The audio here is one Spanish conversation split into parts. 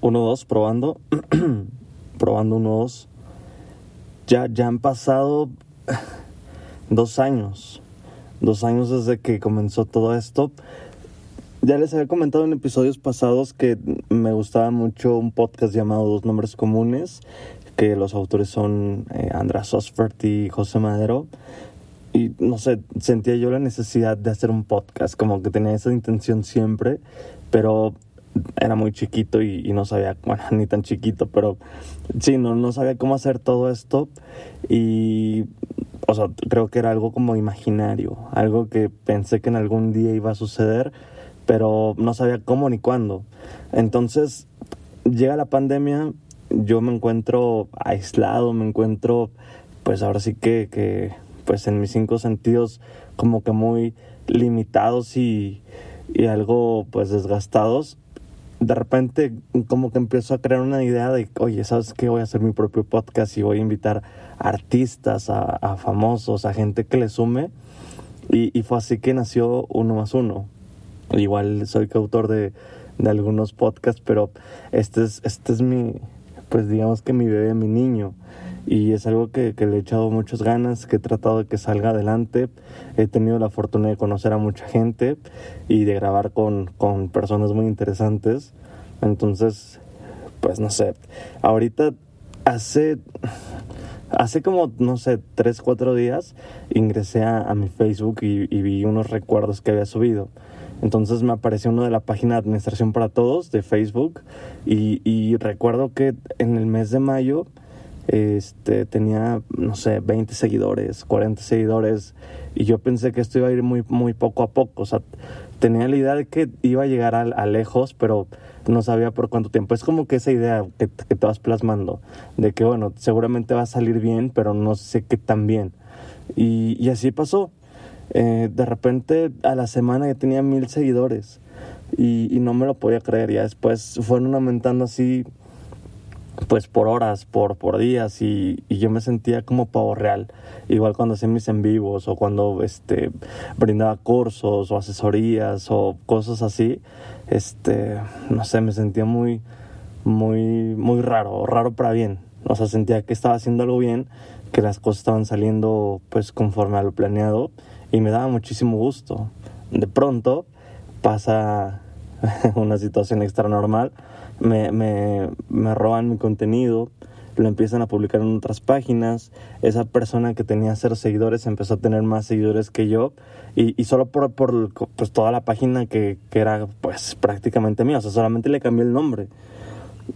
1, 2, probando. probando 1, 2. Ya, ya han pasado dos años. Dos años desde que comenzó todo esto. Ya les había comentado en episodios pasados que me gustaba mucho un podcast llamado Dos Nombres Comunes, que los autores son eh, András Osfert y José Madero. Y no sé, sentía yo la necesidad de hacer un podcast, como que tenía esa intención siempre, pero era muy chiquito y, no sabía, bueno, ni tan chiquito, pero sí, no, no sabía cómo hacer todo esto y, o sea, creo que era algo como imaginario, algo que pensé que en algún día iba a suceder, pero no sabía cómo ni cuándo. Entonces, llega la pandemia, yo me encuentro aislado, me encuentro, pues ahora sí que, que pues en mis cinco sentidos como que muy limitados y, y algo pues desgastados de repente como que empiezo a crear una idea de, oye, ¿sabes qué? Voy a hacer mi propio podcast y voy a invitar artistas, a, famosos, a gente que le sume. Y, fue así que nació Uno más Uno. Igual soy coautor de, de algunos podcasts, pero este es, este es mi, pues digamos que mi bebé, mi niño y es algo que, le he echado muchas ganas, que he tratado de que salga adelante. He tenido la fortuna de conocer a mucha gente y de grabar con, con personas muy interesantes. Entonces, pues no sé, ahorita hace, hace como, no sé, tres, cuatro días ingresé a, mi Facebook y, vi unos recuerdos que había subido. Entonces me apareció uno de la página de Administración para Todos de Facebook y, y recuerdo que en el mes de mayo este, tenía, no sé, 20 seguidores, 40 seguidores, y yo pensé que esto iba a ir muy, muy poco a poco, o sea, tenía la idea de que iba a llegar a, lejos, pero no sabía por cuánto tiempo. Es como que esa idea que, te vas plasmando, de que, bueno, seguramente va a salir bien, pero no sé qué tan bien. Y, así pasó. Eh, de repente, a la semana ya tenía mil seguidores, y, y no me lo podía creer, ya después fueron aumentando así pues por horas, por, por días y, yo me sentía como pavo real. Igual cuando hacía mis en vivos o cuando este, brindaba cursos o asesorías o cosas así, este, no sé, me sentía muy, muy, muy raro, raro para bien. O sea, sentía que estaba haciendo algo bien, que las cosas estaban saliendo pues conforme a lo planeado y me daba muchísimo gusto. De pronto pasa una situación extra normal me, me, me roban mi contenido, lo empiezan a publicar en otras páginas. Esa persona que tenía cero seguidores empezó a tener más seguidores que yo. Y, y solo por, por pues, toda la página que, que, era pues prácticamente mía. O sea, solamente le cambié el nombre.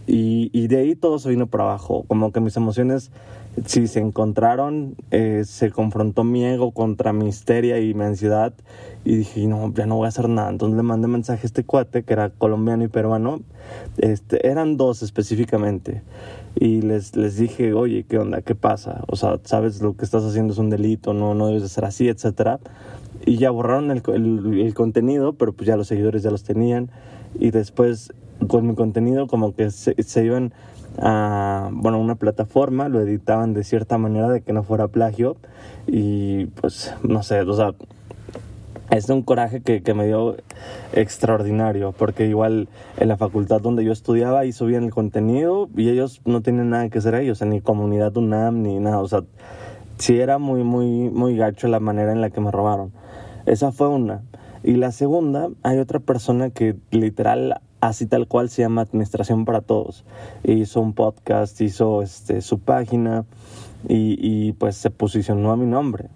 Y, y de ahí todo se vino para abajo. Como que mis emociones si se encontraron, eh, se confrontó mi ego contra mi histeria y mi ansiedad y dije, no, ya no voy a hacer nada. Entonces le mandé mensaje a este cuate que era colombiano y peruano, este, eran dos específicamente. Y les, les dije, oye, ¿qué onda? ¿Qué pasa? O sea, sabes lo que estás haciendo es un delito, no, no debes de ser así, etcétera. Y ya borraron el, el contenido, pero pues ya los seguidores ya los tenían. Y después con mi contenido como que se, se iban a bueno, una plataforma, lo editaban de cierta manera de que no fuera plagio y pues no sé, o sea, es un coraje que, que, me dio extraordinario, porque igual en la facultad donde yo estudiaba y subían el contenido y ellos no tienen nada que hacer ellos, ni comunidad UNAM ni nada, o sea, sí era muy, muy, muy gacho la manera en la que me robaron. Esa fue una. Y la segunda, hay otra persona que literal así tal cual se llama Administración para Todos. Hizo un podcast, hizo este, su página y, y pues se posicionó a mi nombre.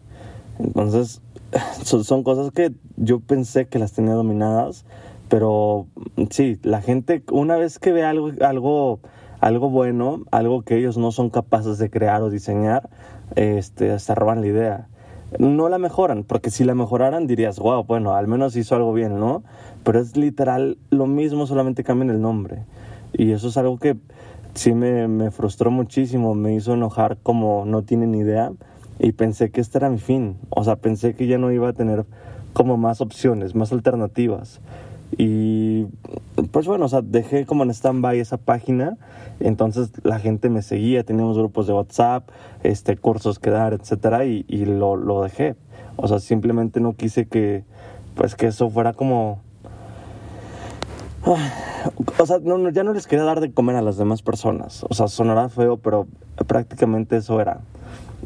Entonces, son, cosas que yo pensé que las tenía dominadas, pero sí, la gente una vez que ve algo, algo, algo bueno, algo que ellos no son capaces de crear o diseñar, este, se roban la idea no la mejoran, porque si la mejoraran dirías, wow, bueno, al menos hizo algo bien, ¿no? Pero es literal lo mismo, solamente cambian el nombre. Y eso es algo que sí me, me frustró muchísimo, me hizo enojar como no tienen idea y pensé que este era mi fin. O sea, pensé que ya no iba a tener como más opciones, más alternativas. Y pues bueno, o sea, dejé como en stand-by esa página, entonces la gente me seguía, teníamos grupos de WhatsApp, este, cursos que dar, etcétera, y, y lo, lo dejé. O sea, simplemente no quise que, pues que eso fuera como... O sea, no, ya no les quería dar de comer a las demás personas. O sea, sonará feo, pero prácticamente eso era.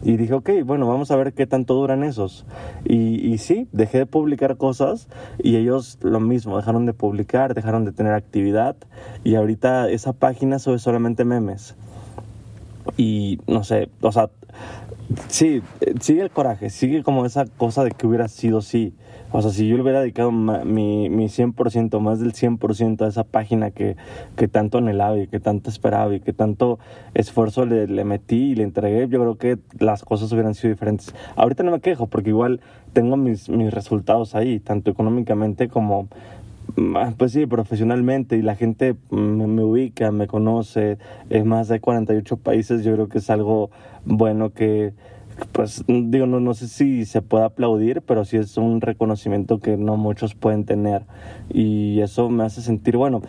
Y dije, ok, bueno, vamos a ver qué tanto duran esos. Y, y sí, dejé de publicar cosas y ellos lo mismo, dejaron de publicar, dejaron de tener actividad y ahorita esa página sube solamente memes. Y no sé, o sea, sí, sigue el coraje, sigue como esa cosa de que hubiera sido sí. O sea, si yo hubiera dedicado mi, mi 100%, más del 100% a esa página que, que tanto anhelaba y que tanto esperaba y que tanto esfuerzo le, metí y le entregué, yo creo que las cosas hubieran sido diferentes. Ahorita no me quejo porque igual tengo mis, mis resultados ahí, tanto económicamente como ah, pues sí, profesionalmente y la gente me, me, ubica, me conoce, en más de 48 países, yo creo que es algo bueno que, pues digo, no, no sé si se puede aplaudir, pero sí es un reconocimiento que no muchos pueden tener. Y eso me hace sentir, bueno,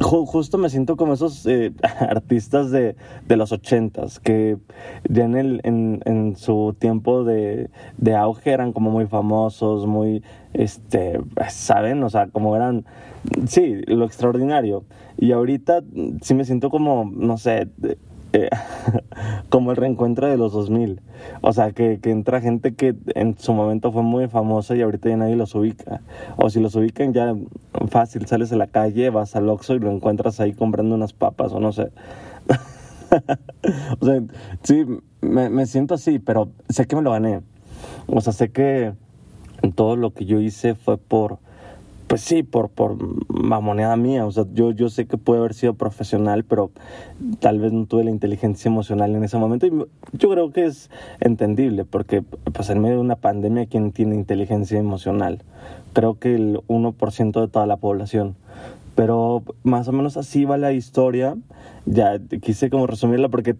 ju justo me siento como esos eh, artistas de, de, los ochentas, que ya en, el, en, en su tiempo de, de, auge eran como muy famosos, muy, este, ¿saben? O sea, como eran, sí, lo extraordinario. Y ahorita sí me siento como, no sé, eh, como el reencuentro de los 2000. O sea, que, que, entra gente que en su momento fue muy famosa y ahorita ya nadie los ubica. O si los ubican ya fácil, sales a la calle, vas al Oxxo y lo encuentras ahí comprando unas papas o no sé. o sea, sí, me, me siento así, pero sé que me lo gané. O sea, sé que todo lo que yo hice fue por pues sí, por, por mamoneada mía. O sea, yo, yo sé que puede haber sido profesional, pero tal vez no tuve la inteligencia emocional en ese momento. Y yo creo que es entendible, porque pues en medio de una pandemia, ¿quién tiene inteligencia emocional? Creo que el 1% de toda la población. Pero más o menos así va la historia. Ya quise como resumirla porque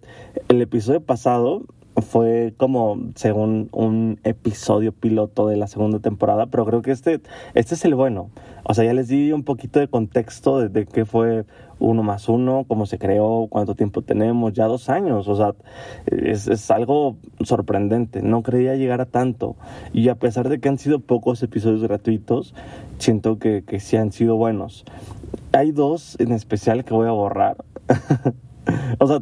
el episodio pasado fue como según un episodio piloto de la segunda temporada, pero creo que este, este es el bueno. O sea, ya les di un poquito de contexto de, de qué fue uno más uno, cómo se creó, cuánto tiempo tenemos, ya dos años. O sea, es, es algo sorprendente. No creía llegar a tanto. Y a pesar de que han sido pocos episodios gratuitos, siento que, que sí han sido buenos. Hay dos en especial que voy a borrar. o sea,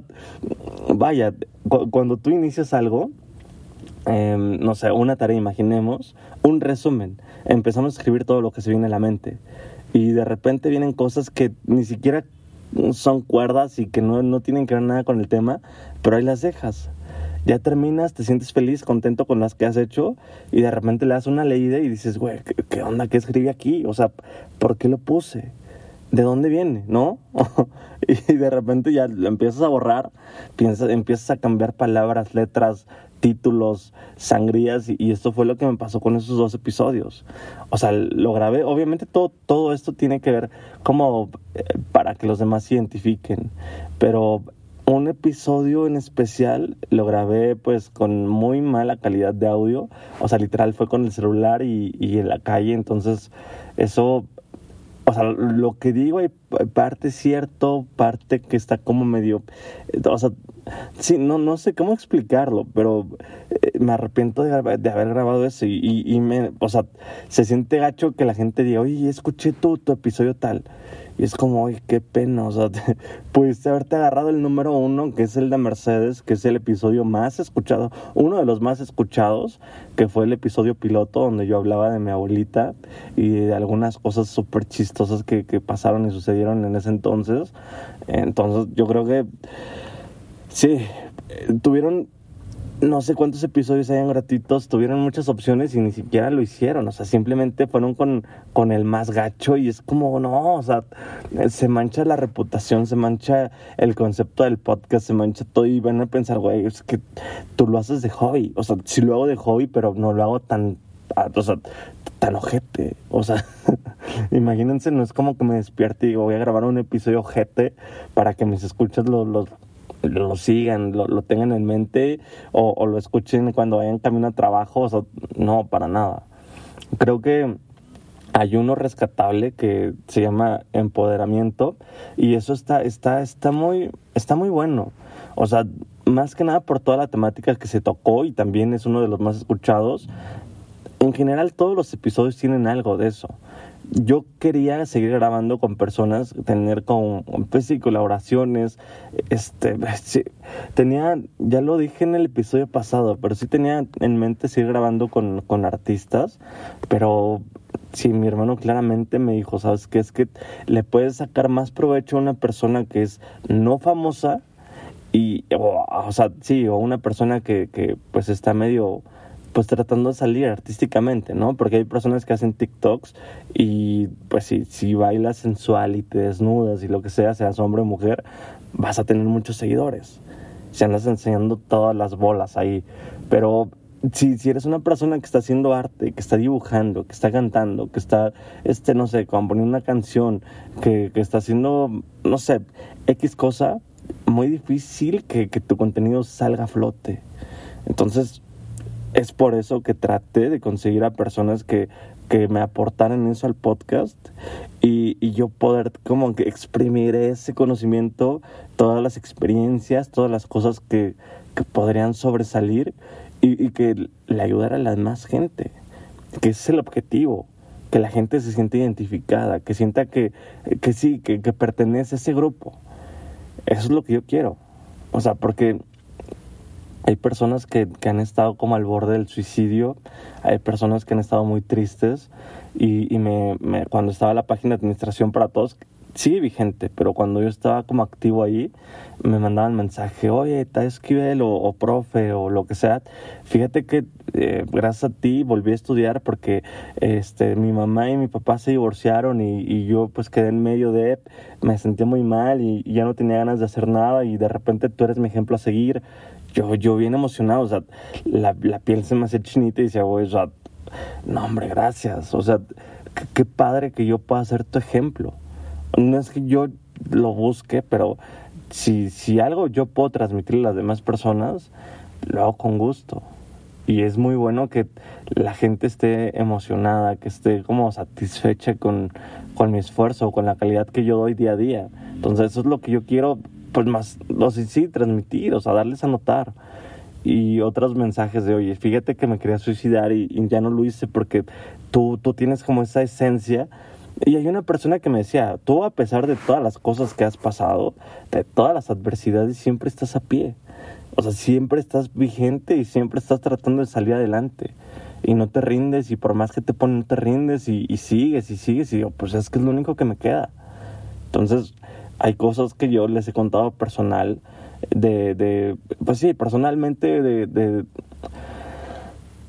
vaya, cu cuando tú inicias algo, eh, no sé, una tarea, imaginemos, un resumen, empezamos a escribir todo lo que se viene a la mente y de repente vienen cosas que ni siquiera son cuerdas y que no, no tienen que ver nada con el tema, pero ahí las dejas. Ya terminas, te sientes feliz, contento con las que has hecho y de repente le das una leída y dices, güey, ¿qué, ¿qué, onda? ¿Qué escribí aquí? O sea, ¿por qué lo puse? ¿De dónde viene? ¿No? y de repente ya lo empiezas a borrar, piensas, empiezas a cambiar palabras, letras, títulos, sangrías, y, esto fue lo que me pasó con esos dos episodios. O sea, lo grabé, obviamente todo, todo esto tiene que ver como eh, para que los demás se identifiquen, pero un episodio en especial lo grabé pues con muy mala calidad de audio, o sea, literal fue con el celular y en la calle, entonces eso o sea, lo que digo hay parte cierto, parte que está como medio, o sea, sí, no, no sé cómo explicarlo, pero eh, me arrepiento de, de, haber grabado eso y, y, y, me, o sea, se siente gacho que la gente diga, oye, escuché tu, tu episodio tal. Y es como, oye, qué pena, o sea, te, pudiste haberte agarrado el número uno, que es el de Mercedes, que es el episodio más escuchado, uno de los más escuchados, que fue el episodio piloto donde yo hablaba de mi abuelita y de algunas cosas súper chistosas que, que pasaron y sucedieron en ese entonces. Entonces, yo creo que sí, tuvieron no sé cuántos episodios hayan gratuitos, tuvieron muchas opciones y ni siquiera lo hicieron, o sea, simplemente fueron con, con el más gacho y es como, no, o sea, se mancha la reputación, se mancha el concepto del podcast, se mancha todo y van a pensar, güey, es que tú lo haces de hobby, o sea, sí lo hago de hobby, pero no lo hago tan o sea, tan ojete. O sea, imagínense, no es como que me despierte y digo, voy a grabar un episodio ojete para que mis escuchas lo, lo, lo sigan, lo, lo, tengan en mente o, lo escuchen cuando vayan camino a trabajo. No, para nada. Creo que hay uno rescatable que se llama empoderamiento y eso está, está, está, muy, está muy bueno. O sea, más que nada por toda la temática que se tocó y también es uno de los más escuchados. En general todos los episodios tienen algo de eso. Yo quería seguir grabando con personas, tener con, pues sí, colaboraciones. Este, tenía, ya lo dije en el episodio pasado, pero sí tenía en mente seguir grabando con, con artistas, pero sí, mi hermano claramente me dijo, ¿sabes qué? Es que le puedes sacar más provecho a una persona que es no famosa y, o, sea, sí, o una persona que, que pues está medio pues tratando de salir artísticamente, ¿no? Porque hay personas que hacen TikToks y pues si, si bailas sensual y te desnudas y lo que sea, seas hombre o mujer, vas a tener muchos seguidores. Se andas enseñando todas las bolas ahí. Pero si, si eres una persona que está haciendo arte, que está dibujando, que está cantando, que está, este, no sé, componiendo una canción, que, que está haciendo, no sé, X cosa, muy difícil que, que tu contenido salga a flote. Entonces, es por eso que traté de conseguir a personas que, que me aportaran eso al podcast y, y, yo poder como que exprimir ese conocimiento, todas las experiencias, todas las cosas que, que podrían sobresalir y, que le ayudara a la más gente, que ese es el objetivo, que la gente se sienta identificada, que sienta que, que sí, que, que pertenece a ese grupo. Eso es lo que yo quiero. O sea, porque hay personas que, que, han estado como al borde del suicidio, hay personas que han estado muy tristes y, y me, cuando estaba la página de administración para todos, sigue vigente, pero cuando yo estaba como activo ahí, me mandaban mensaje, oye, está Esquivel o, o, profe o lo que sea, fíjate que eh, gracias a ti volví a estudiar porque este, mi mamá y mi papá se divorciaron y, y yo pues quedé en medio de, me sentía muy mal y, y, ya no tenía ganas de hacer nada y de repente tú eres mi ejemplo a seguir. Yo, yo bien emocionado, o sea, la, la piel se me hace chinita y decía, güey, o sea, no hombre, gracias, o sea, qué padre que yo pueda ser tu ejemplo no es que yo lo busque, pero si, si algo yo puedo transmitirle a las demás personas, lo hago con gusto. Y es muy bueno que la gente esté emocionada, que esté como satisfecha con, con mi esfuerzo, con la calidad que yo doy día a día. Entonces eso es lo que yo quiero, pues más, no sé, sí, transmitir, o sea, darles a notar. Y otros mensajes de, oye, fíjate que me quería suicidar y, y ya no lo hice porque tú, tú tienes como esa esencia y hay una persona que me decía, tú a pesar de todas las cosas que has pasado, de todas las adversidades, siempre estás a pie. O sea, siempre estás vigente y siempre estás tratando de salir adelante. Y no te rindes y por más que te ponen, no te rindes y, y sigues y sigues. Y yo, pues es que es lo único que me queda. Entonces, hay cosas que yo les he contado personal, de, de pues sí, personalmente, de, de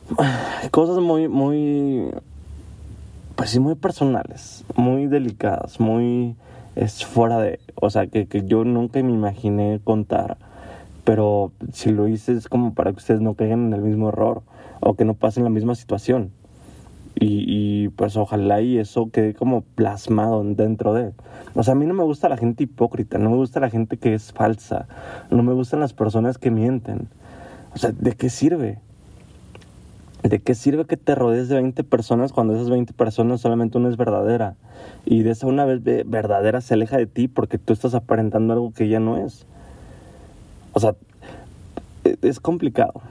cosas muy, muy pues sí, muy personales, muy delicadas, muy es fuera de, o sea, que, que yo nunca me imaginé contar, pero si lo hice es como para que ustedes no caigan en el mismo error o que no pasen la misma situación. Y, y, pues ojalá y eso quede como plasmado dentro de. O sea, a mí no me gusta la gente hipócrita, no me gusta la gente que es falsa, no me gustan las personas que mienten. O sea, ¿de qué sirve? ¿De qué sirve que te rodees de 20 personas cuando esas 20 personas solamente una es verdadera? Y de esa una vez verdadera se aleja de ti porque tú estás aparentando algo que ya no es. O sea, e, es complicado.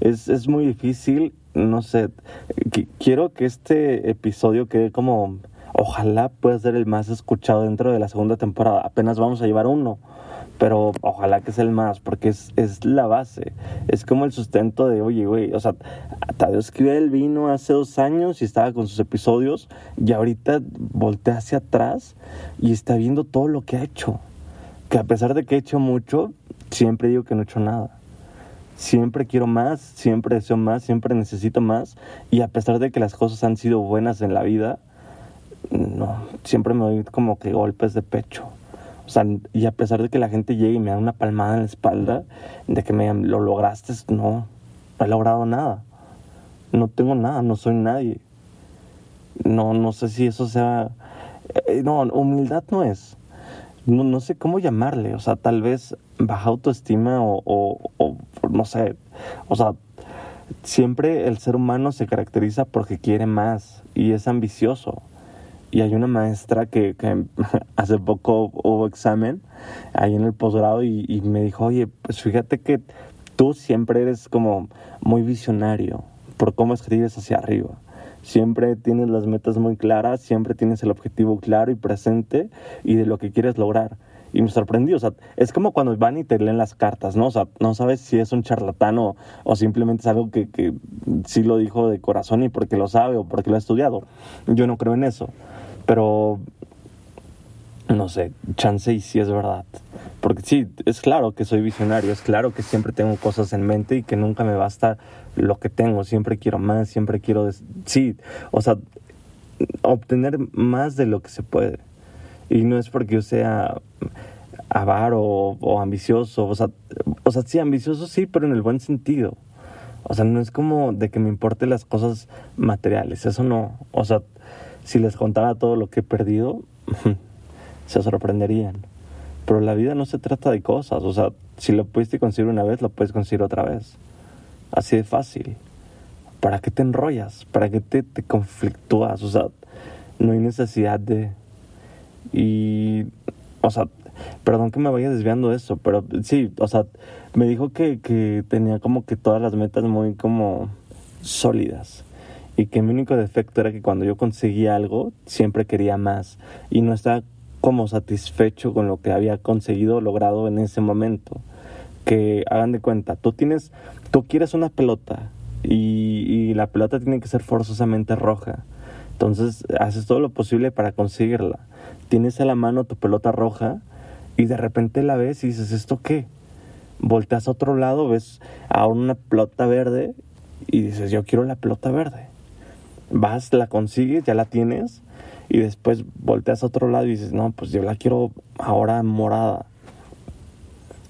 Es, es muy difícil. No sé. Quiero que este episodio quede como. Ojalá pueda ser el más escuchado dentro de la segunda temporada. Apenas vamos a llevar uno pero ojalá que sea el más, porque es, es la base, es como el sustento de, oye, güey, o sea, Tadeo Esquivel vino hace dos años y estaba con sus episodios y ahorita voltea hacia atrás y está viendo todo lo que ha hecho, que a pesar de que he hecho mucho, siempre digo que no he hecho nada. Siempre quiero más, siempre deseo más, siempre necesito más y a pesar de que las cosas han sido buenas en la vida, no, siempre me doy como que golpes de pecho o sea, y a pesar de que la gente llegue y me da una palmada en la espalda, de que me lo lograste, no, no he logrado nada. no tengo nada, no soy nadie. No, no sé si eso sea... Eh, no, humildad no es. No, no sé cómo llamarle, o sea, tal vez baja autoestima o, no sé, o sea, siempre el ser humano se caracteriza porque quiere más y es ambicioso. Y hay una maestra que, hace poco hubo examen ahí en el posgrado y, me dijo, oye, pues fíjate que tú siempre eres como muy visionario por cómo escribes hacia arriba. Siempre tienes las metas muy claras, siempre tienes el objetivo claro y presente y de lo que quieres lograr. Y me sorprendió, o sea, es como cuando van y te leen las cartas, ¿no? O sea, no sabes si es un charlatán o, simplemente es algo que, que sí lo dijo de corazón y porque lo sabe o porque lo ha estudiado. Yo no creo en eso. Pero, no sé, chance y sí es verdad. Porque sí, es claro que soy visionario, es claro que siempre tengo cosas en mente y que nunca me basta lo que tengo, siempre quiero más, siempre quiero, sí, o sea, obtener más de lo que se puede. Y no es porque yo sea avaro o, ambicioso, o sea, o sea, sí, ambicioso sí, pero en el buen sentido. O sea, no es como de que me importen las cosas materiales, eso no. O sea, si les contara todo lo que he perdido, se sorprenderían. Pero la vida no se trata de cosas, o sea, si lo pudiste conseguir una vez, lo puedes conseguir otra vez. Así de fácil. ¿Para qué te enrollas? ¿Para qué te, te conflictúas? O sea, no hay necesidad de... Y, o sea, perdón que me vaya desviando de eso, pero sí, o sea, me dijo que, que tenía como que todas las metas muy como sólidas y que mi único defecto era que cuando yo conseguía algo siempre quería más y no estaba como satisfecho con lo que había conseguido logrado en ese momento. Que hagan de cuenta tú tienes tú quieres una pelota y, y la pelota tiene que ser forzosamente roja entonces haces todo lo posible para conseguirla tienes a la mano tu pelota roja y de repente la ves y dices esto qué volteas a otro lado ves a una pelota verde y dices yo quiero la pelota verde vas, la consigues, ya la tienes, y después volteas a otro lado y dices, no, pues yo la quiero ahora morada.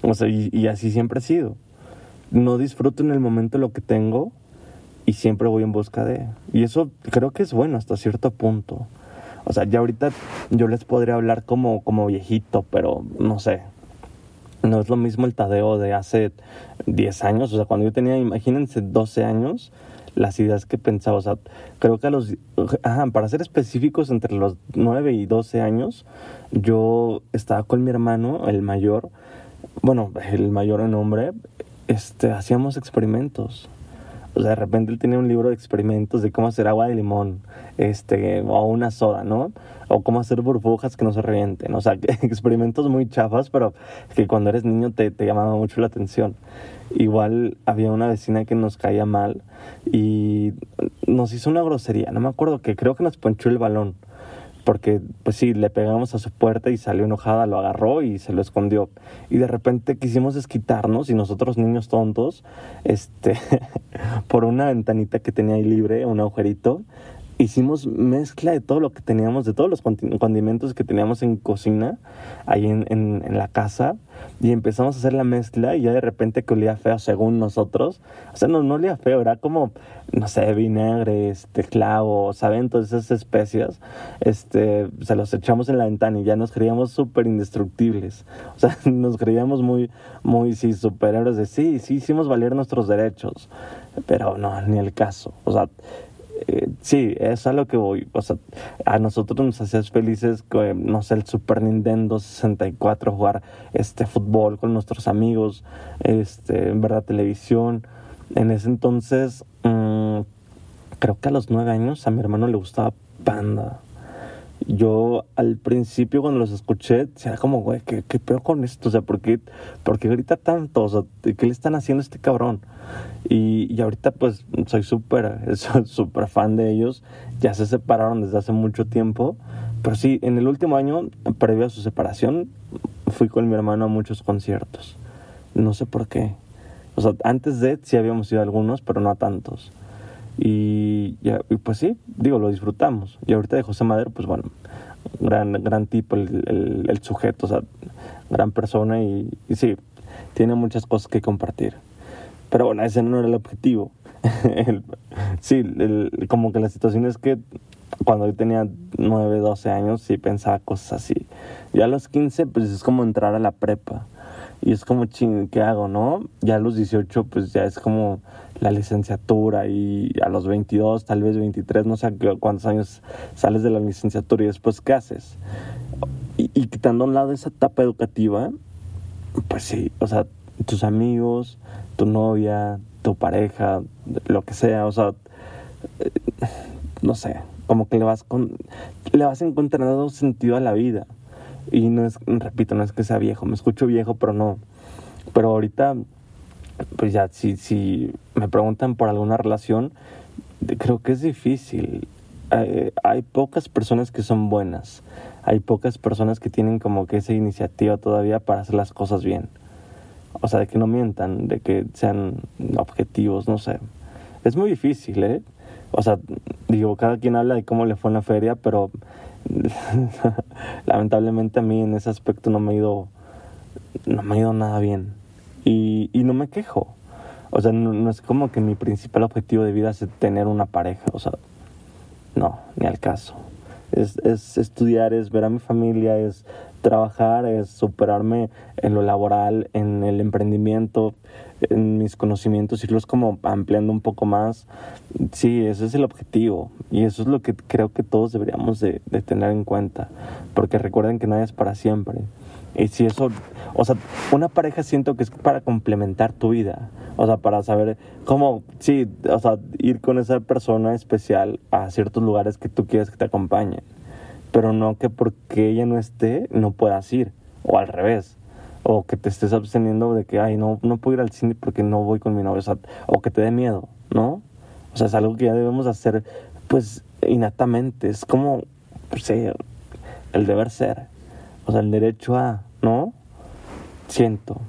O sea, y, así siempre he sido. No disfruto en el momento lo que tengo y siempre voy en busca de. Y eso creo que es bueno hasta cierto punto. O sea, ya ahorita yo les podría hablar como, como viejito, pero no sé. No es lo mismo el Tadeo de hace 10 años. O sea, cuando yo tenía, imagínense, 12 años, las ideas que pensaba. O sea, creo que a los, ajá, para ser específicos, entre los 9 y 12 años, yo estaba con mi hermano, el mayor, bueno, el mayor en nombre, este, hacíamos experimentos. O sea, de repente él tenía un libro de experimentos de cómo hacer agua de limón, este, o una soda, ¿no? O cómo hacer burbujas que no se revienten. O sea, experimentos muy chafas, pero que cuando eres niño te, te llamaba mucho la atención. Igual había una vecina que nos caía mal y nos hizo una grosería. No me acuerdo que creo que nos ponchó el balón. Porque, pues sí, le pegamos a su puerta y salió enojada, lo agarró y se lo escondió. Y de repente quisimos desquitarnos y nosotros niños tontos, este, por una ventanita que tenía ahí libre, un agujerito, hicimos mezcla de todo lo que teníamos, de todos los condimentos que teníamos en cocina, ahí en, en, la casa, y empezamos a hacer la mezcla y ya de repente que olía feo según nosotros, o sea, no, no olía feo, era como, no sé, vinagre, este, clavo, ¿saben? Todas esas especias, este, se los echamos en la ventana y ya nos creíamos súper indestructibles, o sea, nos creíamos muy, muy, sí, superhéroes de, sí, sí, hicimos valer nuestros derechos, pero no, ni el caso, o sea, eh, sí, es a lo que voy. O sea, a nosotros nos hacías felices, no sé, el Super Nintendo 64, jugar este fútbol con nuestros amigos, este, en verdad, televisión. En ese entonces, mm, creo que a los nueve años a mi hermano le gustaba Panda. Yo al principio cuando los escuché, era como, güey, ¿qué, qué peor con esto? O sea, ¿por qué, ¿por qué grita tanto? O sea, ¿qué le están haciendo a este cabrón? Y, y ahorita pues soy súper, súper fan de ellos. Ya se separaron desde hace mucho tiempo. Pero sí, en el último año, previo a su separación, fui con mi hermano a muchos conciertos. No sé por qué. O sea, antes de sí habíamos ido a algunos, pero no a tantos. Y, pues sí, digo, lo disfrutamos. Y ahorita de José Madero, pues bueno, gran, gran tipo el, el, sujeto, o sea, gran persona y, y sí, tiene muchas cosas que compartir. Pero bueno, ese no era el objetivo. sí, como que la situación es que cuando yo tenía 9, 12 años sí pensaba cosas así. Ya a los 15 pues es como entrar a la prepa. Y es como, ching, ¿qué hago, no? Ya a los 18 pues ya es como la licenciatura y a los 22, tal vez 23, no sé cuántos años sales de la licenciatura y después ¿qué haces? Y, quitando a un lado esa etapa educativa, pues sí, o sea, tus amigos, tu novia, tu pareja, lo que sea, o sea, eh, no sé, como que le vas con, le vas encontrando sentido a la vida. Y no es, repito, no es que sea viejo, me escucho viejo, pero no. Pero ahorita, pues ya, si, si me preguntan por alguna relación, creo que es difícil. Hay, pocas personas que son buenas. Hay pocas personas que tienen como que esa iniciativa todavía para hacer las cosas bien. O sea, de que no mientan, de que sean objetivos, no sé. Es muy difícil, ¿eh? O sea, digo, cada quien habla de cómo le fue en la feria, pero lamentablemente a mí en ese aspecto no me ha ido, no me ha ido nada bien. Y, no me quejo. O sea, no, es como que mi principal objetivo de vida es tener una pareja. O sea, no, ni al caso. Es, es estudiar, es ver a mi familia, es trabajar, es superarme en lo laboral, en el emprendimiento, en mis conocimientos, irlos como ampliando un poco más. Sí, ese es el objetivo y eso es lo que creo que todos deberíamos de, tener en cuenta, porque recuerden que nadie es para siempre. Y si eso, o sea, una pareja siento que es para complementar tu vida, o sea, para saber cómo, sí, o sea, ir con esa persona especial a ciertos lugares que tú quieres que te acompañe, pero no que porque ella no esté no puedas ir, o al revés. O que te estés absteniendo de que, ay, no, no puedo ir al cine porque no voy con mi novio, o, que te dé miedo, ¿no? O sea, es algo que ya debemos hacer, pues, innatamente, es como, pues, el deber ser, o sea, el derecho a, ¿no? Siento.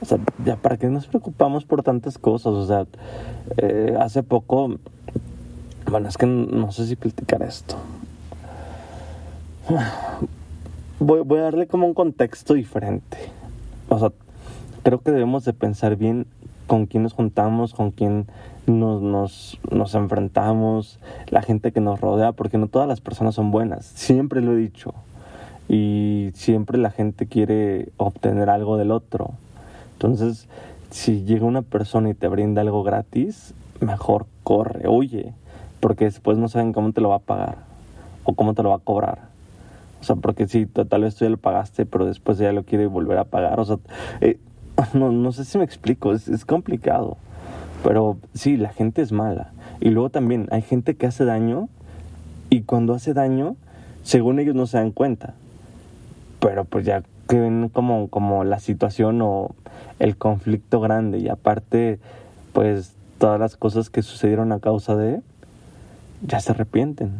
O sea, ya para qué nos preocupamos por tantas cosas, o sea, eh, hace poco, bueno, es que no sé si platicar esto. Voy, voy a darle como un contexto diferente o sea, creo que debemos de pensar bien con quién nos juntamos, con quién nos, nos, nos, enfrentamos, la gente que nos rodea, porque no todas las personas son buenas, siempre lo he dicho. Y siempre la gente quiere obtener algo del otro. Entonces, si llega una persona y te brinda algo gratis, mejor corre, huye, porque después no saben cómo te lo va a pagar o cómo te lo va a cobrar. O sea, porque sí, tal vez tú ya lo pagaste, pero después ya lo quiere volver a pagar. O sea, eh, no, no, sé si me explico, es complicado. Pero sí, la gente es mala. Y luego también hay gente que hace daño y cuando hace daño, según ellos no se dan cuenta. Pero pues ya que ven como, como la situación o el conflicto grande y aparte pues todas las cosas que sucedieron a causa de, ya se arrepienten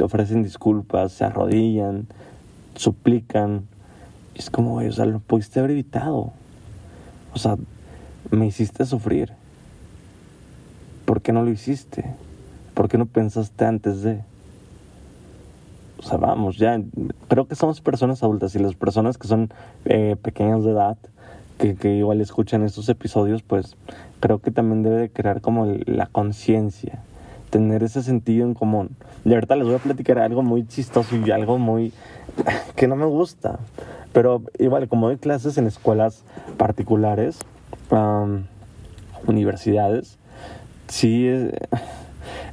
te ofrecen disculpas, se arrodillan, suplican. es como, o sea, lo pudiste haber evitado. O sea, me hiciste sufrir. ¿Por qué no lo hiciste? ¿Por qué no pensaste antes de? O sea, vamos, ya, creo que somos personas adultas y las personas que son eh, pequeñas de edad, que, igual escuchan estos episodios, pues creo que también debe de crear como la conciencia tener ese sentido en común. De verdad les voy a platicar algo muy chistoso y algo muy que no me gusta. Pero igual, como doy clases en escuelas particulares, universidades, sí,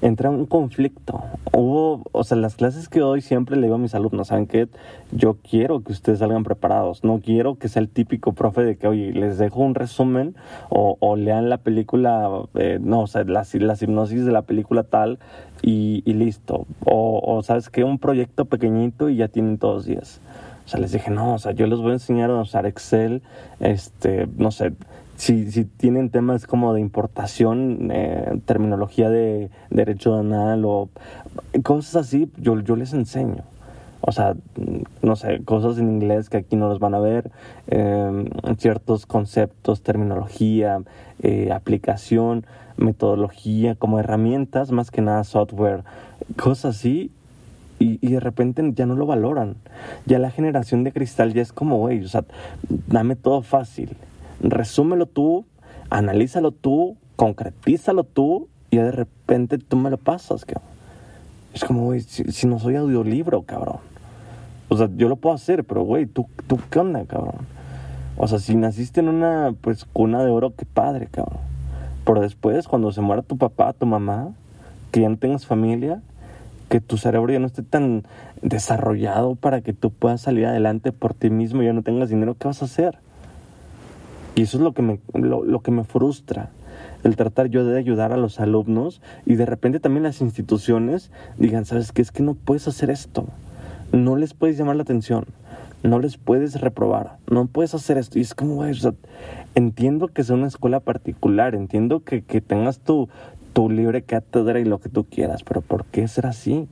entra un conflicto. Hubo, o sea, las clases que doy siempre le digo a mis alumnos, ¿saben qué? Yo quiero que ustedes salgan preparados, no quiero que sea el típico profe de que, oye, les dejo un resumen o, lean la película, eh, no, o sea, la, la hipnosis de la película tal y, listo. O, o, ¿sabes qué? Un proyecto pequeñito y ya tienen todos días. O sea, les dije, no, o sea, yo les voy a enseñar a usar Excel, este, no sé, si, si tienen temas como de importación, eh, terminología de derecho anal o cosas así, yo, yo les enseño. O sea, no sé, cosas en inglés que aquí no los van a ver, em, ciertos conceptos, terminología, eh, aplicación, metodología, como herramientas, más que nada software, cosas así, y, y, de repente ya no lo valoran. Ya la generación de cristal ya es como, güey, o sea, dame todo fácil resúmelo tú, analízalo tú, concretízalo tú y de repente tú me lo pasas, cabrón. Es como, güey, si, no soy audiolibro, cabrón. O sea, yo lo puedo hacer, pero, güey, ¿tú, ¿tú qué onda, cabrón? O sea, si naciste en una, pues, cuna de oro, qué padre, cabrón. Pero después, cuando se muera tu papá, tu mamá, que ya no tengas familia, que tu cerebro ya no esté tan desarrollado para que tú puedas salir adelante por ti mismo y ya no tengas dinero, ¿qué vas a hacer? Y eso es lo que me, lo, que me frustra, el tratar yo de ayudar a los alumnos y de repente también las instituciones digan, ¿sabes qué? Es que no puedes hacer esto, no les puedes llamar la atención, no les puedes reprobar, no puedes hacer esto. Y es como, güey, entiendo que sea una escuela particular, entiendo que, que tengas tu, tu libre cátedra y lo que tú quieras, pero ¿por qué ser así?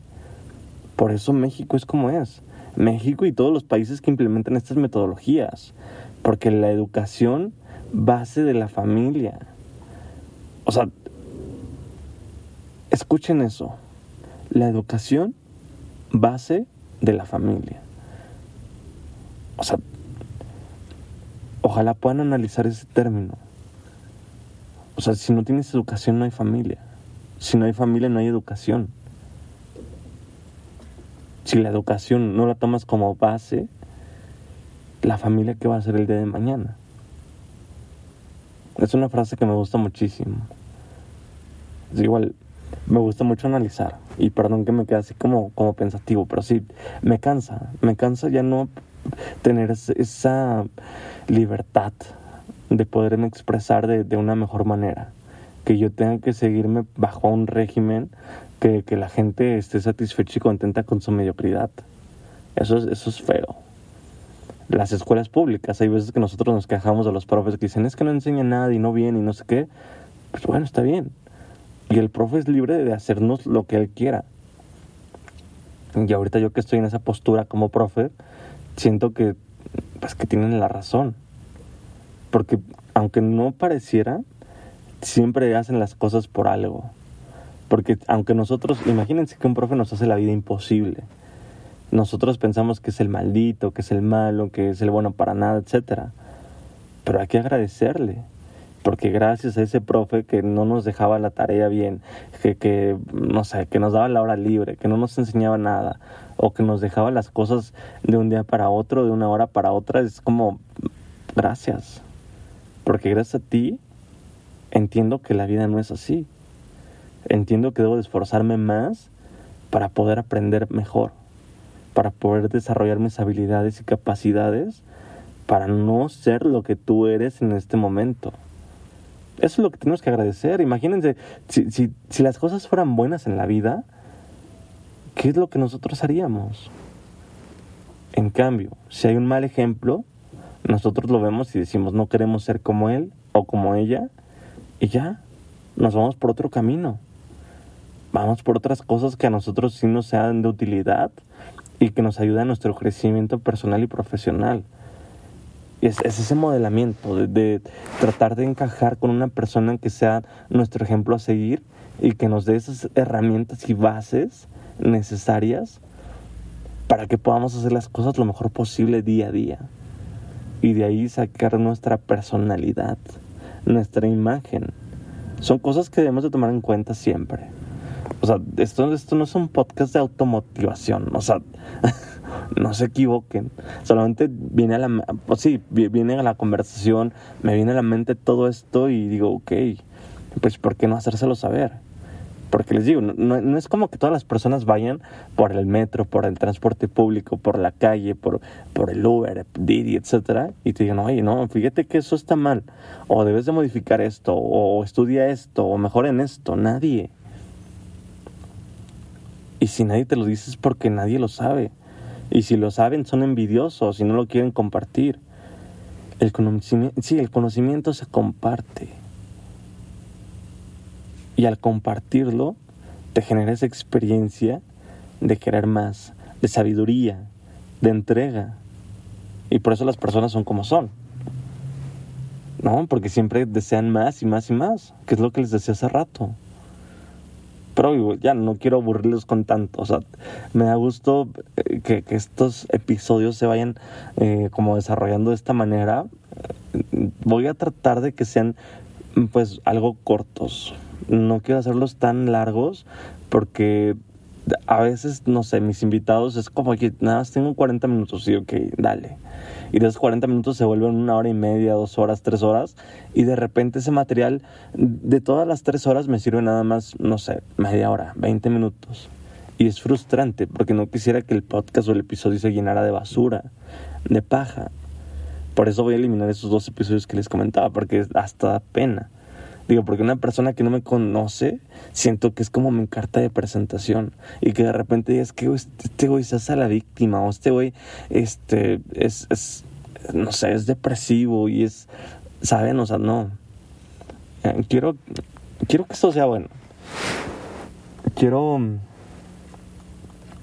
Por eso México es como es. México y todos los países que implementan estas metodologías. Porque la educación base de la familia. O sea, escuchen eso. La educación base de la familia. O sea, ojalá puedan analizar ese término. O sea, si no tienes educación no hay familia. Si no hay familia no hay educación. Si la educación no la tomas como base, la familia que va a ser el día de mañana. Es una frase que me gusta muchísimo. Es igual, me gusta mucho analizar. Y perdón que me quede así como, como pensativo, pero sí, me cansa. Me cansa ya no tener esa libertad de poderme expresar de, de, una mejor manera. Que yo tenga que seguirme bajo un régimen que, que, la gente esté satisfecha y contenta con su mediocridad. Eso es, eso es feo. Las escuelas públicas, hay veces que nosotros nos quejamos de los profes que dicen es que no enseñan nada y no viene y no sé qué. Pues bueno, está bien. Y el profe es libre de hacernos lo que él quiera. Y ahorita yo que estoy en esa postura como profe, siento que, pues que tienen la razón porque aunque no pareciera, siempre hacen las cosas por algo. Porque aunque nosotros, imagínense que un profe nos hace la vida imposible. Nosotros pensamos que es el maldito, que es el malo, que es el bueno para nada, etc. Pero hay que agradecerle. Porque gracias a ese profe que no nos dejaba la tarea bien, que, no sé, que nos daba la hora libre, que no nos enseñaba nada, o que nos dejaba las cosas de un día para otro, de una hora para otra, es como, gracias. Porque gracias a ti entiendo que la vida no es así. Entiendo que debo de esforzarme más para poder aprender mejor, para poder desarrollar mis habilidades y capacidades para no ser lo que tú eres en este momento. Eso es lo que tenemos que agradecer. Imagínense, si, si, si las cosas fueran buenas en la vida, ¿qué es lo que nosotros haríamos? En cambio, si hay un mal ejemplo, nosotros lo vemos y decimos no queremos ser como él o como ella y ya, nos vamos por otro camino. Vamos por otras cosas que a nosotros sí nos sean de utilidad y que nos ayuden a nuestro crecimiento personal y profesional. Es, es ese modelamiento de, de, tratar de encajar con una persona que sea nuestro ejemplo a seguir y que nos dé esas herramientas y bases necesarias para que podamos hacer las cosas lo mejor posible día a día y de ahí sacar nuestra personalidad, nuestra imagen. Son cosas que debemos de tomar en cuenta siempre. O sea, esto, esto no es un podcast de automotivación, o sea, no se equivoquen. Solamente viene a la, pues sí, viene a la conversación, me viene a la mente todo esto y digo, ok, pues ¿por qué no hacérselo saber? Porque les digo, no, es como que todas las personas vayan por el metro, por el transporte público, por la calle, por, por el Uber, Didi, etcétera, y te digan, oye, no, fíjate que eso está mal, o debes de modificar esto, o estudia esto, o mejor en esto. Nadie. Y si nadie te lo dice es porque nadie lo sabe. Y si lo saben son envidiosos y no lo quieren compartir. El conocimiento, sí, el conocimiento se comparte. Y al compartirlo, te genera esa experiencia de querer más, de sabiduría, de entrega. Y por eso las personas son como son. ¿No? Porque siempre desean más y más y más, que es lo que les decía hace rato. Pero ya no quiero aburrirlos con tanto. O sea, me da gusto eh, que, estos episodios se vayan eh, como desarrollando de esta manera. Voy a tratar de que sean pues algo cortos, No quiero hacerlos tan largos porque a veces, no sé, mis invitados es como que nada más tengo 40 minutos y ok, dale. Y esos 40 minutos se vuelven una hora y media, dos horas, tres horas. Y de repente ese material de todas las tres horas me sirve nada más, no sé, media hora, 20 minutos. Y es frustrante porque no quisiera que el podcast o el episodio se llenara de basura, de paja. Por eso voy a eliminar esos dos episodios que les comentaba, porque hasta da pena. Digo, porque una persona que no me conoce, siento que es como mi carta de presentación. Y que de repente digas que este güey se hace a la víctima, o este güey, este, es, es, no sé, es depresivo y es, ¿saben? O sea, no. Eh, quiero, quiero que esto sea bueno. Quiero,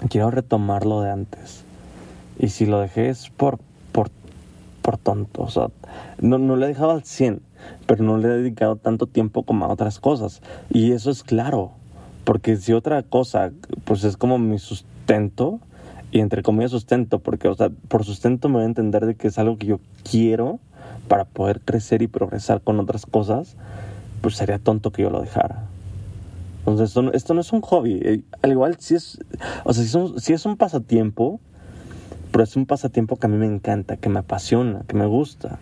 quiero retomar lo de antes. Y si lo dejé es por, por, por tonto, o sea, no, no le he dejado al 100 pero no le he dedicado tanto tiempo como a otras cosas. Y eso es claro, porque si otra cosa, pues es como mi sustento, y entre comillas sustento, porque, o sea, por sustento me voy a entender de que es algo que yo quiero para poder crecer y progresar con otras cosas, pues sería tonto que yo lo dejara. Entonces, esto, esto no es un hobby. Eh, al igual, si es, o sea, si es, un, si es un pasatiempo, pero es un pasatiempo que a mí me encanta, que me apasiona, que me gusta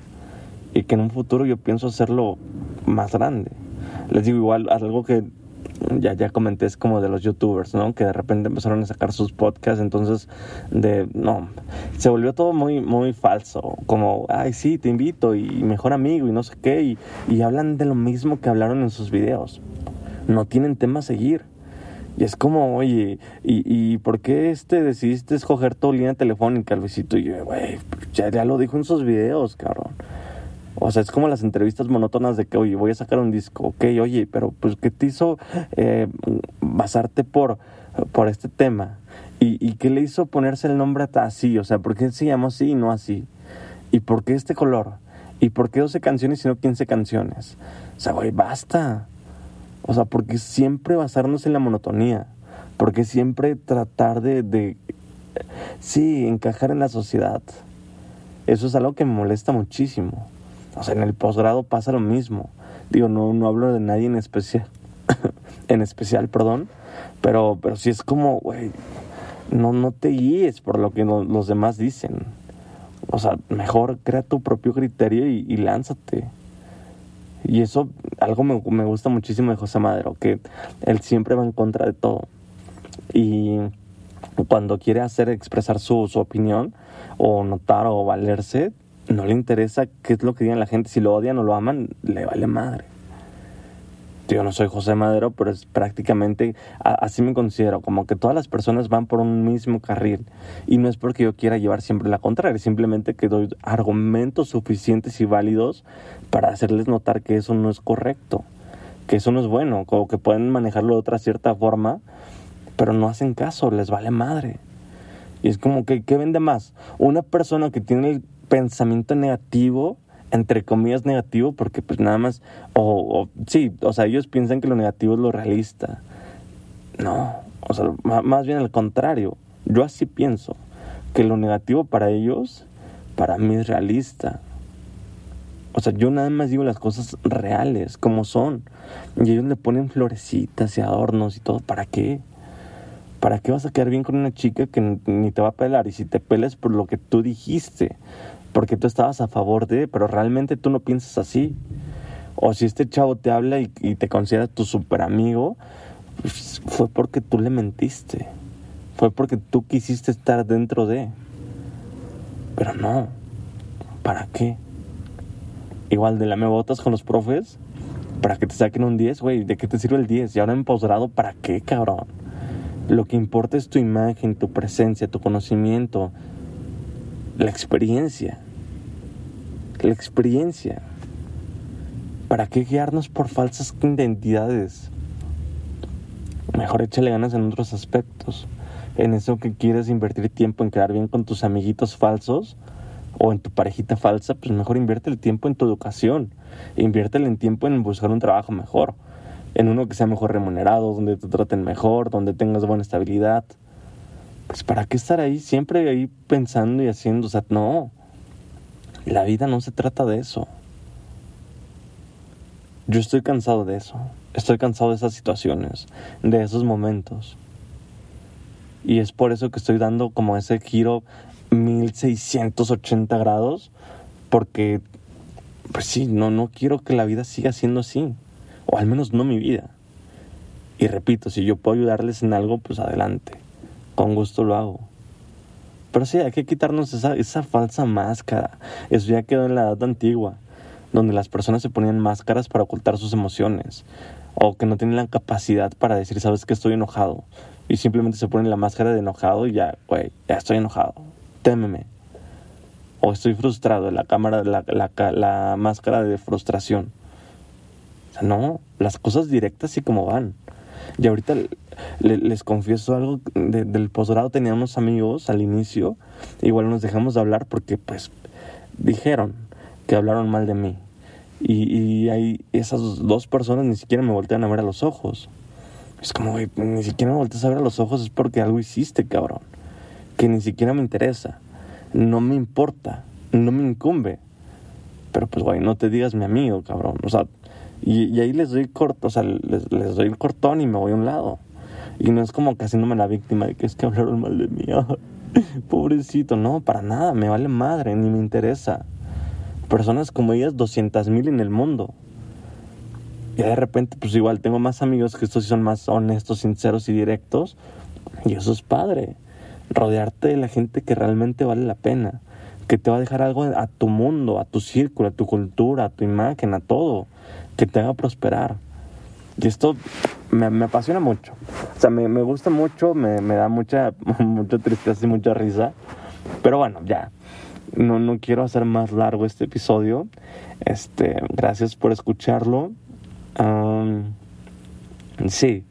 y que en un futuro yo pienso hacerlo más grande. Les digo igual algo que ya, ya comenté es como de los youtubers, ¿no? Que de repente empezaron a sacar sus podcasts, entonces de, no, se volvió todo muy, muy falso, como, ay, sí, te invito y mejor amigo y no sé qué, y, y hablan de lo mismo que hablaron en sus videos. No tienen tema a seguir. Y es como, oye, ¿y, y por qué este decidiste escoger tu línea telefónica, Luisito? Y yo, güey, ya, ya lo dijo en sus videos, cabrón. O sea, es como las entrevistas monótonas de que, oye, voy a sacar un disco, ok, oye, pero pues, ¿qué te hizo eh, basarte por, por este tema? ¿Y, ¿Y qué le hizo ponerse el nombre así? O sea, ¿por qué se llama así y no así? ¿Y por qué este color? ¿Y por qué 12 canciones y no 15 canciones? O sea, güey, basta. O sea, porque siempre basarnos en la monotonía. Porque siempre tratar de, de, sí, encajar en la sociedad. Eso es algo que me molesta muchísimo. O sea, en el posgrado pasa lo mismo. Digo, no, no hablo de nadie en especial, en especial, perdón, pero, pero sí es como, güey, no, no te guíes por lo que los demás dicen. O sea, mejor crea tu propio criterio y, lánzate. Y eso, algo me, me, gusta muchísimo de José Madero, que él siempre va en contra de todo. Y cuando quiere hacer expresar su, su opinión, o notar o valerse, no le interesa qué es lo que digan la gente. Si lo odian o lo aman, le vale madre. Yo no soy José Madero, pero es prácticamente así me considero, como que todas las personas van por un mismo carril. Y no es porque yo quiera llevar siempre la contraria, simplemente que doy argumentos suficientes y válidos para hacerles notar que eso no es correcto, que eso no es bueno, como que pueden manejarlo de otra cierta forma, pero no hacen caso, les vale madre. Y es como que, ¿qué vende más? Una persona que tiene el pensamiento negativo, entre comillas negativo, porque pues nada más, o, sí, o sea, ellos piensan que lo negativo es lo realista. No, o sea, más bien al contrario, yo así pienso, que lo negativo para ellos, para mí es realista. O sea, yo nada más digo las cosas reales, como son. Y ellos le ponen florecitas y adornos y todo. ¿Para qué? ¿Para qué vas a quedar bien con una chica que ni te va a pelar? Y si te pelas por lo que tú dijiste, porque tú estabas a favor de, pero realmente tú no piensas así. O si este chavo te habla y, te considera tu super amigo, pues, fue porque tú le mentiste. Fue porque tú quisiste estar dentro de. Pero no. ¿Para qué? Igual de la me botas con los profes para que te saquen un 10, güey. ¿De qué te sirve el 10? Y ahora en posgrado, ¿para qué, cabrón? Lo que importa es tu imagen, tu presencia, tu conocimiento, la experiencia. La experiencia. ¿Para qué guiarnos por falsas identidades? Mejor échale ganas en otros aspectos. En eso que quieres invertir tiempo en quedar bien con tus amiguitos falsos o en tu parejita falsa, pues mejor invierte el tiempo en tu educación. Invierte el tiempo en buscar un trabajo mejor. En uno que sea mejor remunerado, donde te traten mejor, donde tengas buena estabilidad pues ¿para qué estar ahí siempre ahí pensando y haciendo? O sea, no, la vida no se trata de eso. Yo estoy cansado de eso. Estoy cansado de esas situaciones, de esos momentos. Y es por eso que estoy dando como ese giro 1680 grados, porque, pues sí, no, no quiero que la vida siga siendo así, o al menos no mi vida. Y repito, si yo puedo ayudarles en algo, pues adelante, con gusto lo hago. Pero sí, hay que quitarnos esa, esa falsa máscara. Eso ya quedó en la edad antigua, donde las personas se ponían máscaras para ocultar sus emociones, o que no tienen la capacidad para decir, sabes que estoy enojado, y simplemente se ponen la máscara de enojado y ya, güey, ya estoy enojado, témeme. O estoy frustrado, la, cámara, la, la, la máscara de frustración. O sea, no, las cosas directas y como van. Y ahorita les confieso algo, del posgrado tenía unos amigos al inicio, igual nos dejamos de hablar porque pues dijeron que hablaron mal de mí. Y, y ahí esas dos personas ni siquiera me voltean a ver a los ojos. Es como, güey, ni siquiera me volteas a ver a los ojos, es porque algo hiciste, cabrón. Que ni siquiera me interesa. No me importa. No me incumbe. Pero pues, güey, no te digas mi amigo, cabrón. O sea, y, ahí les doy corto, o sea, les, les, doy el cortón y me voy a un lado. Y no es como que haciéndome la víctima de que es que hablaron mal de mí. Pobrecito, no, para nada, me vale madre, ni me interesa. Personas como ellas, 200 mil en el mundo. Y de repente, pues igual tengo más amigos que estos sí son más honestos, sinceros y directos. Y eso es padre. Rodearte de la gente que realmente vale la pena. Que te va a dejar algo a tu mundo, a tu círculo, a tu cultura, a tu imagen, a todo. Que te haga prosperar. Y esto me, me apasiona mucho. O sea, me, me gusta mucho, me, me, da mucha, mucha tristeza y mucha risa. Pero bueno, ya. No, no quiero hacer más largo este episodio. Este, gracias por escucharlo sí.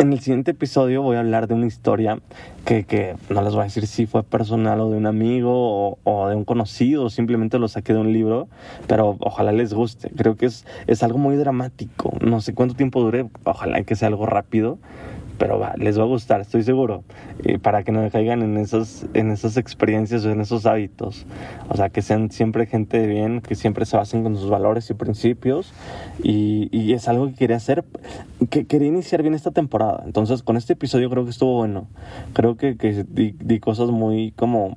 En el siguiente episodio voy a hablar de una historia que, que, no les voy a decir si fue personal o de un amigo o, de un conocido, simplemente lo saqué de un libro, pero ojalá les guste. Creo que es, es algo muy dramático. No sé cuánto tiempo dure, ojalá que sea algo rápido, pero va, les va a gustar, estoy seguro, y para que no caigan en esas, en esas experiencias o en esos hábitos. O sea, que sean siempre gente de bien, que siempre se basen con sus valores y principios. Y, y es algo que quería hacer, que quería iniciar bien esta temporada. Entonces, con este episodio creo que estuvo bueno. Creo que, que di, di, cosas muy como,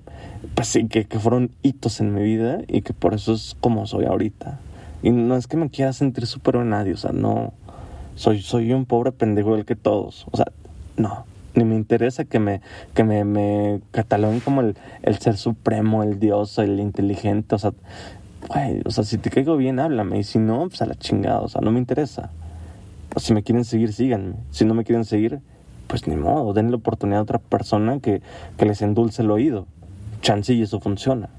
pues sí, que, que fueron hitos en mi vida y que por eso es como soy ahorita. Y no es que me quiera sentir súper a nadie, o sea, no soy, soy un pobre pendejo igual que todos. O sea, no, ni me interesa que me, que me, cataloguen como el, el, ser supremo, el dios, el inteligente. O sea, o sea, si te caigo bien, háblame. Y si no, pues a la chingada, o sea, no me interesa. O si me quieren seguir, síganme. Si no me quieren seguir, pues ni modo, denle la oportunidad a otra persona que, que les endulce el oído. Chance y eso funciona.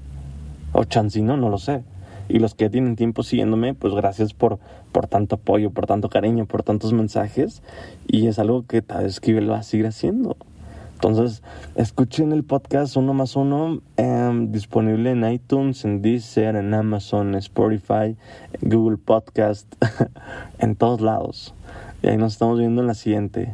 O chance no, no lo sé. Y los que ya tienen tiempo siguiéndome, pues gracias por, por tanto apoyo, por tanto cariño, por tantos mensajes. Y es algo que tal vez que va a seguir haciendo. Entonces, escuchen el podcast uno más uno, em, disponible en iTunes, en Deezer, en Amazon, Spotify, Google Podcast, en todos lados. Y ahí nos estamos viendo en la siguiente.